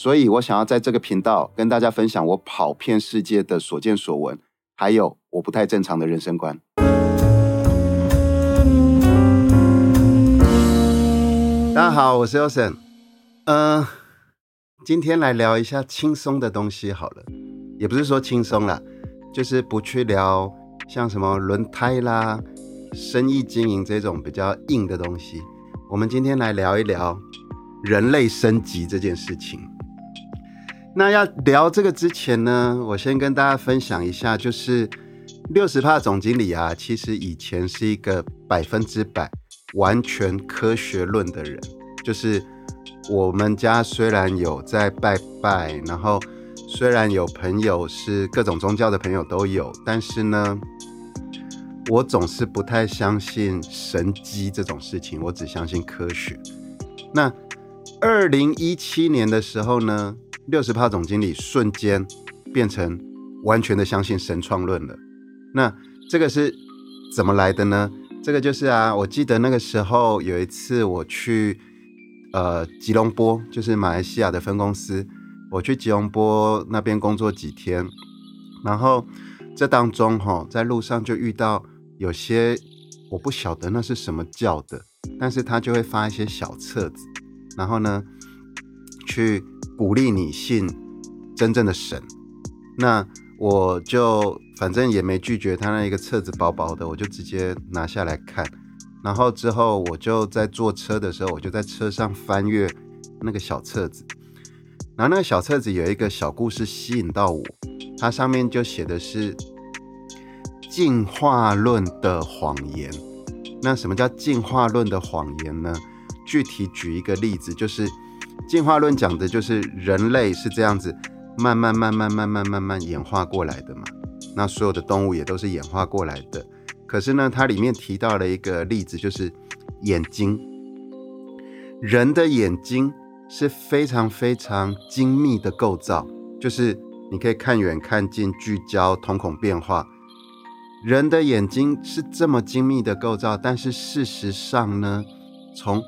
所以我想要在这个频道跟大家分享我跑遍世界的所见所闻，还有我不太正常的人生观。大家好，我是 Ocean。嗯，今天来聊一下轻松的东西好了，也不是说轻松啦，就是不去聊像什么轮胎啦、生意经营这种比较硬的东西。我们今天来聊一聊人类升级这件事情。那要聊这个之前呢，我先跟大家分享一下，就是六十帕总经理啊，其实以前是一个百分之百完全科学论的人。就是我们家虽然有在拜拜，然后虽然有朋友是各种宗教的朋友都有，但是呢，我总是不太相信神机这种事情，我只相信科学。那二零一七年的时候呢？六十趴总经理瞬间变成完全的相信神创论了。那这个是怎么来的呢？这个就是啊，我记得那个时候有一次我去呃吉隆坡，就是马来西亚的分公司，我去吉隆坡那边工作几天，然后这当中哈，在路上就遇到有些我不晓得那是什么教的，但是他就会发一些小册子，然后呢去。鼓励你信真正的神，那我就反正也没拒绝他那一个册子薄薄的，我就直接拿下来看。然后之后我就在坐车的时候，我就在车上翻阅那个小册子。然后那个小册子有一个小故事吸引到我，它上面就写的是进化论的谎言。那什么叫进化论的谎言呢？具体举一个例子，就是。进化论讲的就是人类是这样子慢慢慢慢慢慢慢慢演化过来的嘛，那所有的动物也都是演化过来的。可是呢，它里面提到了一个例子，就是眼睛，人的眼睛是非常非常精密的构造，就是你可以看远看近、聚焦、瞳孔变化。人的眼睛是这么精密的构造，但是事实上呢，从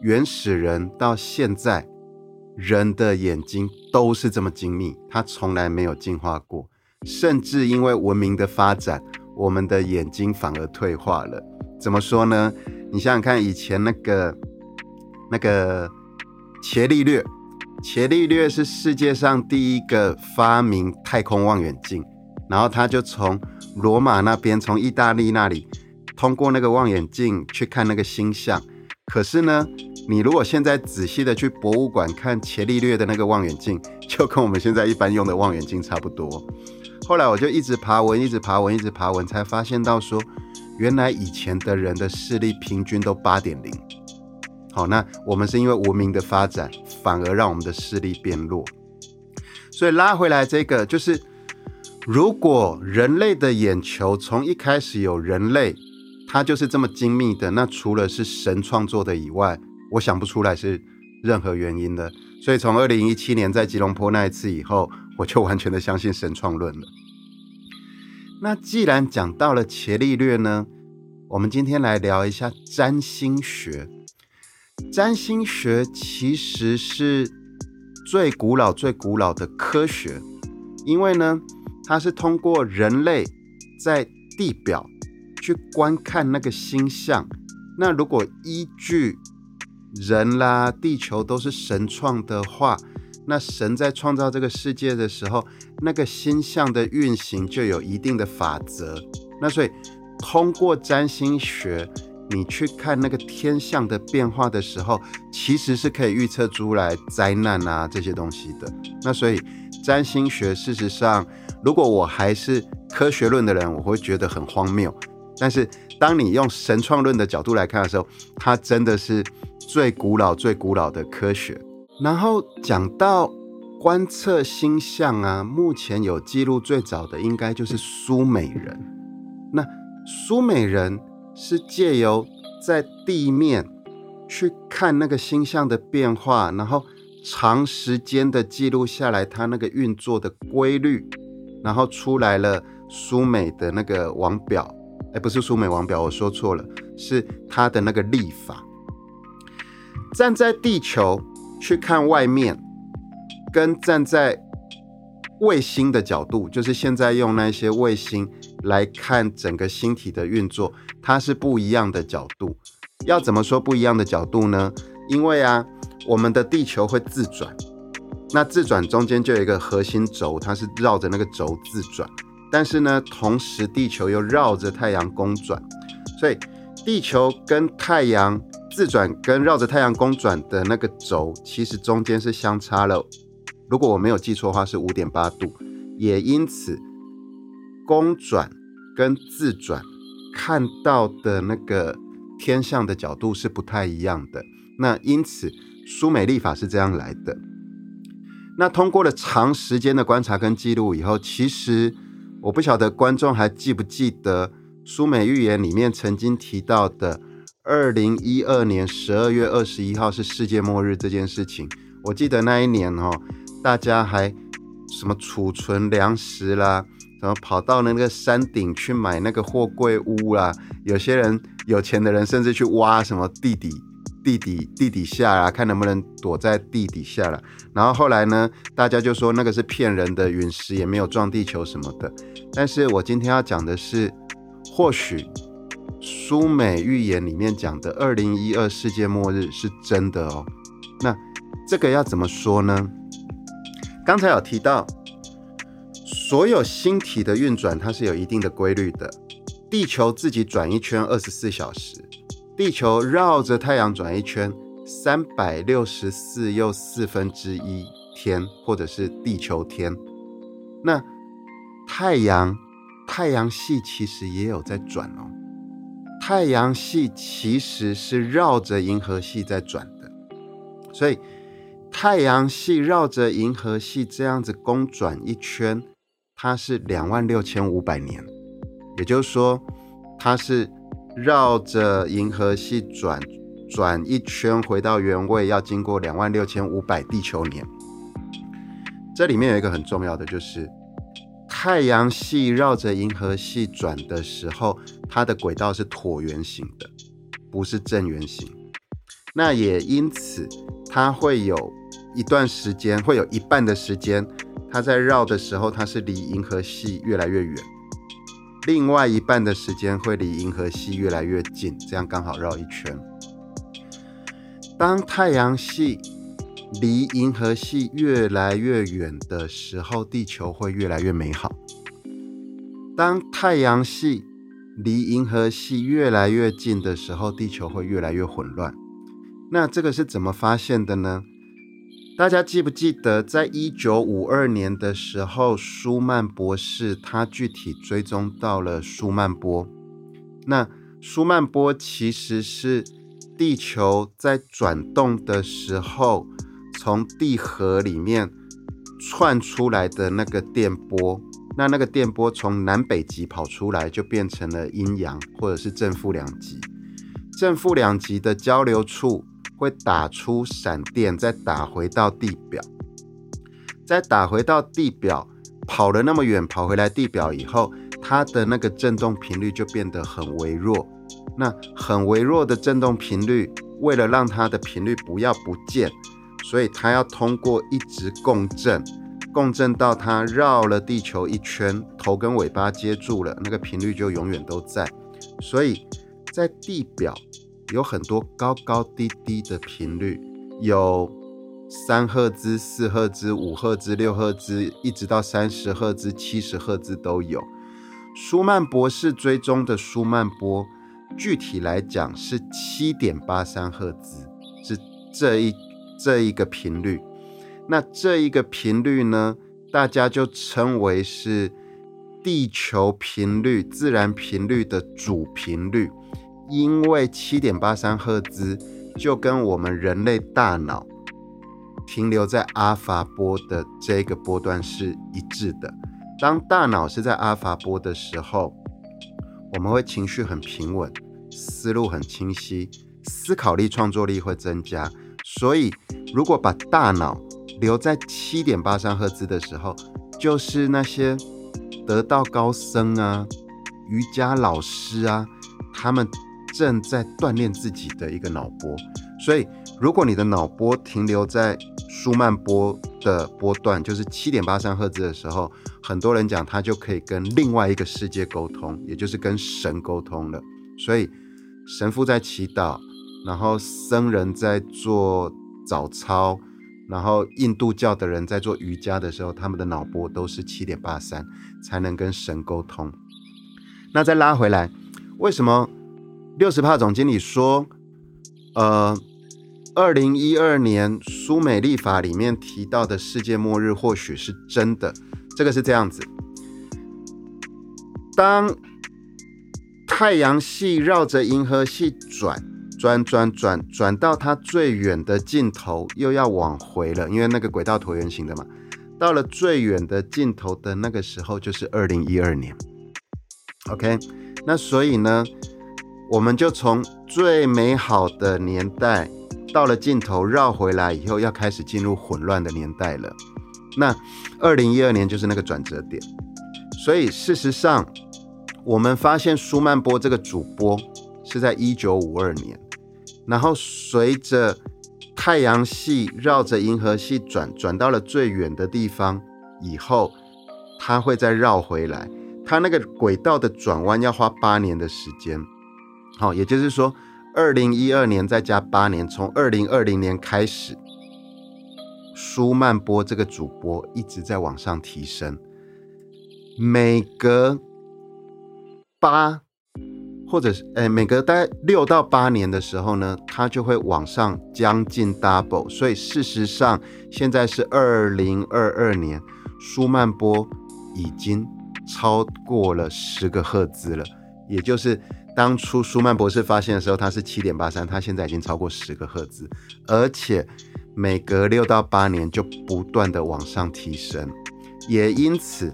原始人到现在，人的眼睛都是这么精密，它从来没有进化过。甚至因为文明的发展，我们的眼睛反而退化了。怎么说呢？你想想看，以前那个那个伽利略，伽利略是世界上第一个发明太空望远镜，然后他就从罗马那边，从意大利那里，通过那个望远镜去看那个星象。可是呢？你如果现在仔细的去博物馆看伽利略的那个望远镜，就跟我们现在一般用的望远镜差不多。后来我就一直爬文，一直爬文，一直爬文，才发现到说，原来以前的人的视力平均都八点零。好，那我们是因为文明的发展，反而让我们的视力变弱。所以拉回来这个，就是如果人类的眼球从一开始有人类，它就是这么精密的，那除了是神创作的以外，我想不出来是任何原因的，所以从二零一七年在吉隆坡那一次以后，我就完全的相信神创论了。那既然讲到了伽利略呢，我们今天来聊一下占星学。占星学其实是最古老、最古老的科学，因为呢，它是通过人类在地表去观看那个星象，那如果依据人啦，地球都是神创的话，那神在创造这个世界的时候，那个星象的运行就有一定的法则。那所以通过占星学，你去看那个天象的变化的时候，其实是可以预测出来灾难啊这些东西的。那所以占星学事实上，如果我还是科学论的人，我会觉得很荒谬。但是当你用神创论的角度来看的时候，它真的是。最古老、最古老的科学。然后讲到观测星象啊，目前有记录最早的应该就是苏美人。那苏美人是借由在地面去看那个星象的变化，然后长时间的记录下来它那个运作的规律，然后出来了苏美的那个王表。哎，不是苏美王表，我说错了，是它的那个历法。站在地球去看外面。跟站在卫星的角度，就是现在用那些卫星来看整个星体的运作，它是不一样的角度。要怎么说不一样的角度呢？因为啊，我们的地球会自转，那自转中间就有一个核心轴，它是绕着那个轴自转。但是呢，同时地球又绕着太阳公转，所以地球跟太阳自转跟绕着太阳公转的那个轴，其实中间是相差了。如果我没有记错的话，是五点八度，也因此公转跟自转看到的那个天象的角度是不太一样的。那因此苏美历法是这样来的。那通过了长时间的观察跟记录以后，其实我不晓得观众还记不记得苏美预言里面曾经提到的二零一二年十二月二十一号是世界末日这件事情。我记得那一年哦。大家还什么储存粮食啦，什么跑到那个山顶去买那个货柜屋啦，有些人有钱的人甚至去挖什么地底、地底、地底下啊，看能不能躲在地底下了。然后后来呢，大家就说那个是骗人的，陨石也没有撞地球什么的。但是我今天要讲的是，或许苏美预言里面讲的二零一二世界末日是真的哦。那这个要怎么说呢？刚才有提到，所有星体的运转它是有一定的规律的。地球自己转一圈二十四小时，地球绕着太阳转一圈三百六十四又四分之一天，或者是地球天。那太阳太阳系其实也有在转哦，太阳系其实是绕着银河系在转的，所以。太阳系绕着银河系这样子公转一圈，它是两万六千五百年，也就是说，它是绕着银河系转转一圈回到原位，要经过两万六千五百地球年。这里面有一个很重要的，就是太阳系绕着银河系转的时候，它的轨道是椭圆形的，不是正圆形。那也因此，它会有。一段时间会有一半的时间，它在绕的时候，它是离银河系越来越远；另外一半的时间会离银河系越来越近，这样刚好绕一圈。当太阳系离银河系越来越远的时候，地球会越来越美好；当太阳系离银河系越来越近的时候，地球会越来越混乱。那这个是怎么发现的呢？大家记不记得，在一九五二年的时候，舒曼博士他具体追踪到了舒曼波。那舒曼波其实是地球在转动的时候，从地核里面窜出来的那个电波。那那个电波从南北极跑出来，就变成了阴阳或者是正负两极。正负两极的交流处。会打出闪电，再打回到地表，再打回到地表，跑了那么远，跑回来地表以后，它的那个振动频率就变得很微弱。那很微弱的振动频率，为了让它的频率不要不见，所以它要通过一直共振，共振到它绕了地球一圈，头跟尾巴接住了，那个频率就永远都在。所以在地表。有很多高高低低的频率，有三赫兹、四赫兹、五赫兹、六赫兹，一直到三十赫兹、七十赫兹都有。舒曼博士追踪的舒曼波，具体来讲是七点八三赫兹，是这一这一个频率。那这一个频率呢，大家就称为是地球频率、自然频率的主频率。因为七点八三赫兹就跟我们人类大脑停留在阿法波的这个波段是一致的。当大脑是在阿法波的时候，我们会情绪很平稳，思路很清晰，思考力、创作力会增加。所以，如果把大脑留在七点八三赫兹的时候，就是那些得道高僧啊、瑜伽老师啊，他们正在锻炼自己的一个脑波。所以，如果你的脑波停留在舒曼波的波段，就是七点八三赫兹的时候，很多人讲他就可以跟另外一个世界沟通，也就是跟神沟通了。所以，神父在祈祷，然后僧人在做早操，然后印度教的人在做瑜伽的时候，他们的脑波都是七点八三，才能跟神沟通。那再拉回来，为什么六十帕总经理说，呃？二零一二年苏美立法里面提到的世界末日或许是真的，这个是这样子：当太阳系绕着银河系转转转转转到它最远的尽头，又要往回了，因为那个轨道椭圆形的嘛。到了最远的尽头的那个时候，就是二零一二年。OK，那所以呢，我们就从最美好的年代。到了尽头绕回来以后，要开始进入混乱的年代了。那二零一二年就是那个转折点。所以事实上，我们发现舒曼波这个主播是在一九五二年，然后随着太阳系绕着银河系转，转到了最远的地方以后，它会再绕回来。它那个轨道的转弯要花八年的时间。好，也就是说。二零一二年再加八年，从二零二零年开始，舒曼波这个主播一直在往上提升，每隔八或者是诶每隔大概六到八年的时候呢，它就会往上将近 double。所以事实上现在是二零二二年，舒曼波已经超过了十个赫兹了，也就是。当初舒曼博士发现的时候，它是七点八三，它现在已经超过十个赫兹，而且每隔六到八年就不断的往上提升，也因此，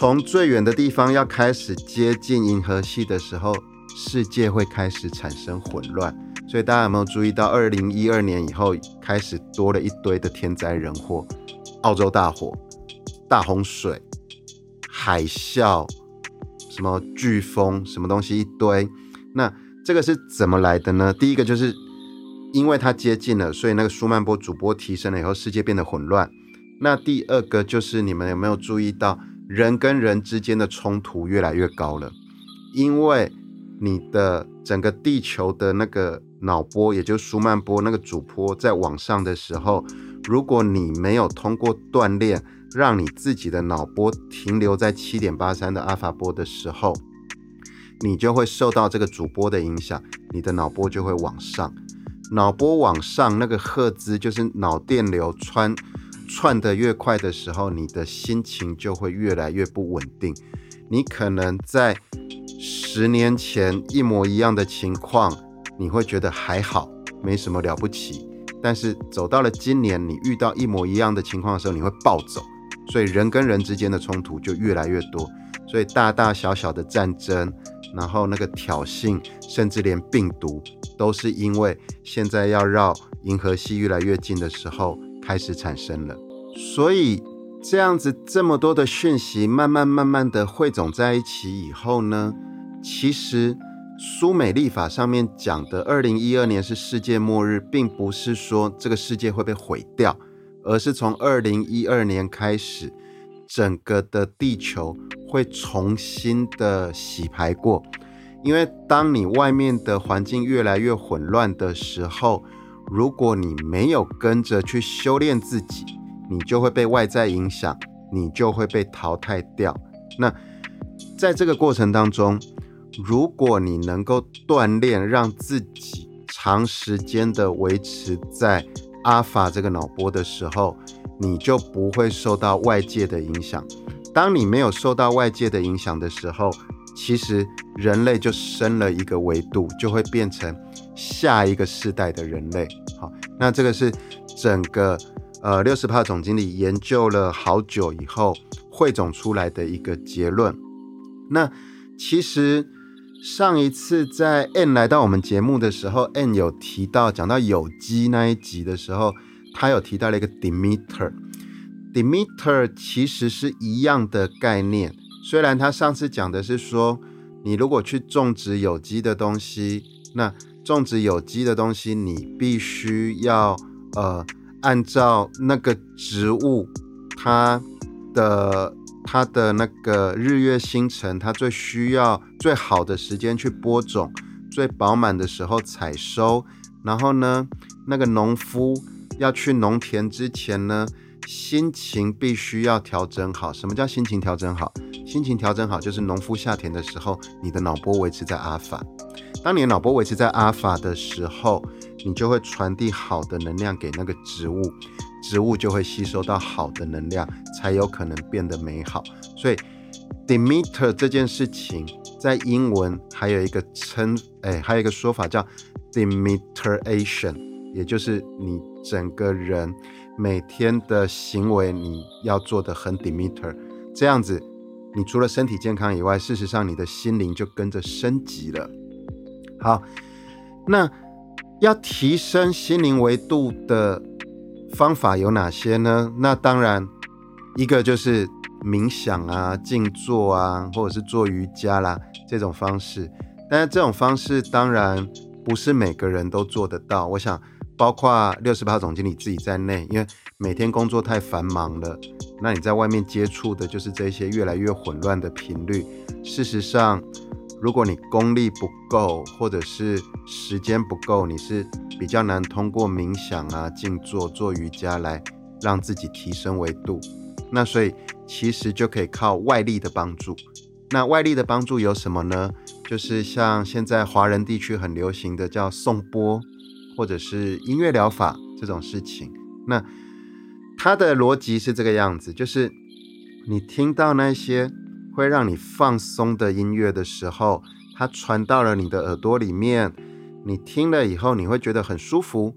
从最远的地方要开始接近银河系的时候，世界会开始产生混乱。所以大家有没有注意到，二零一二年以后开始多了一堆的天灾人祸，澳洲大火、大洪水、海啸。什么飓风，什么东西一堆，那这个是怎么来的呢？第一个就是因为它接近了，所以那个舒曼波主波提升了以后，世界变得混乱。那第二个就是你们有没有注意到，人跟人之间的冲突越来越高了？因为你的整个地球的那个脑波，也就是舒曼波那个主波在往上的时候，如果你没有通过锻炼，让你自己的脑波停留在七点八三的阿法波的时候，你就会受到这个主波的影响，你的脑波就会往上。脑波往上，那个赫兹就是脑电流穿串的越快的时候，你的心情就会越来越不稳定。你可能在十年前一模一样的情况，你会觉得还好，没什么了不起。但是走到了今年，你遇到一模一样的情况的时候，你会暴走。所以人跟人之间的冲突就越来越多，所以大大小小的战争，然后那个挑衅，甚至连病毒，都是因为现在要绕银河系越来越近的时候开始产生了。所以这样子这么多的讯息，慢慢慢慢的汇总在一起以后呢，其实苏美立法上面讲的二零一二年是世界末日，并不是说这个世界会被毁掉。而是从二零一二年开始，整个的地球会重新的洗牌过。因为当你外面的环境越来越混乱的时候，如果你没有跟着去修炼自己，你就会被外在影响，你就会被淘汰掉。那在这个过程当中，如果你能够锻炼，让自己长时间的维持在。阿法这个脑波的时候，你就不会受到外界的影响。当你没有受到外界的影响的时候，其实人类就升了一个维度，就会变成下一个世代的人类。好，那这个是整个呃六十帕总经理研究了好久以后汇总出来的一个结论。那其实上一次在 N 来到我们节目的时候，N 有提到讲到有机那一集的时候，他有提到了一个 Demeter。Demeter 其实是一样的概念，虽然他上次讲的是说，你如果去种植有机的东西，那种植有机的东西，你必须要呃按照那个植物它的它的那个日月星辰，它最需要最好的时间去播种，最饱满的时候采收，然后呢，那个农夫要去农田之前呢。心情必须要调整好。什么叫心情调整好？心情调整好就是农夫下田的时候，你的脑波维持在阿法。当你的脑波维持在阿法的时候，你就会传递好的能量给那个植物，植物就会吸收到好的能量，才有可能变得美好。所以，Demeter 这件事情在英文还有一个称，哎，还有一个说法叫 Demeteration，也就是你整个人。每天的行为你要做的很 Demeter，这样子，你除了身体健康以外，事实上你的心灵就跟着升级了。好，那要提升心灵维度的方法有哪些呢？那当然，一个就是冥想啊、静坐啊，或者是做瑜伽啦这种方式。但是这种方式当然不是每个人都做得到。我想。包括六十八总经理自己在内，因为每天工作太繁忙了，那你在外面接触的就是这些越来越混乱的频率。事实上，如果你功力不够，或者是时间不够，你是比较难通过冥想啊、静坐、做瑜伽来让自己提升维度。那所以其实就可以靠外力的帮助。那外力的帮助有什么呢？就是像现在华人地区很流行的叫颂钵。或者是音乐疗法这种事情，那它的逻辑是这个样子：，就是你听到那些会让你放松的音乐的时候，它传到了你的耳朵里面，你听了以后，你会觉得很舒服，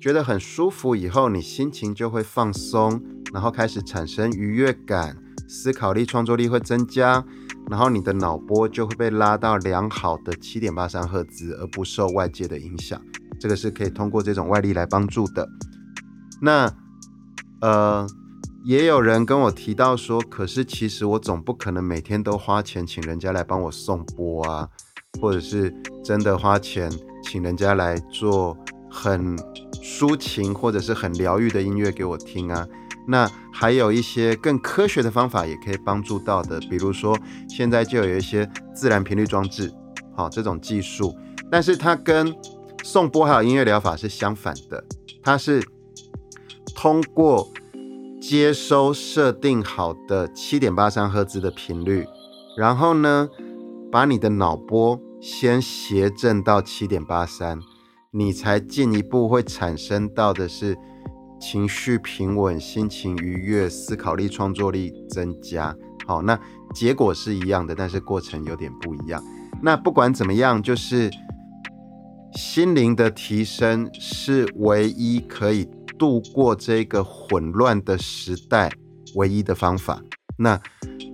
觉得很舒服以后，你心情就会放松，然后开始产生愉悦感，思考力、创作力会增加，然后你的脑波就会被拉到良好的七点八三赫兹，而不受外界的影响。这个是可以通过这种外力来帮助的。那呃，也有人跟我提到说，可是其实我总不可能每天都花钱请人家来帮我送播啊，或者是真的花钱请人家来做很抒情或者是很疗愈的音乐给我听啊。那还有一些更科学的方法也可以帮助到的，比如说现在就有一些自然频率装置，好这种技术，但是它跟颂钵还有音乐疗法是相反的，它是通过接收设定好的七点八三赫兹的频率，然后呢，把你的脑波先谐振到七点八三，你才进一步会产生到的是情绪平稳、心情愉悦、思考力、创作力增加。好，那结果是一样的，但是过程有点不一样。那不管怎么样，就是。心灵的提升是唯一可以度过这个混乱的时代唯一的方法。那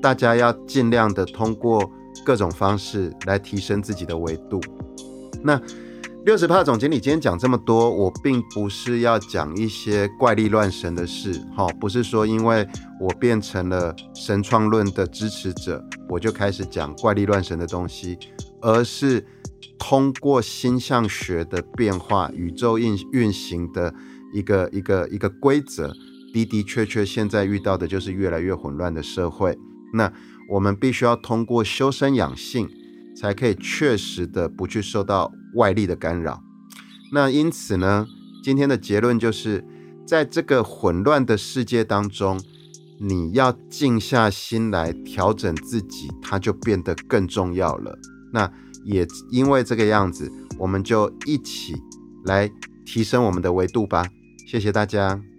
大家要尽量的通过各种方式来提升自己的维度。那六十帕总经理今天讲这么多，我并不是要讲一些怪力乱神的事，哈，不是说因为我变成了神创论的支持者，我就开始讲怪力乱神的东西，而是。通过星象学的变化，宇宙运运行的一个一个一个规则，的的确确现在遇到的就是越来越混乱的社会。那我们必须要通过修身养性，才可以确实的不去受到外力的干扰。那因此呢，今天的结论就是，在这个混乱的世界当中，你要静下心来调整自己，它就变得更重要了。那。也因为这个样子，我们就一起来提升我们的维度吧。谢谢大家。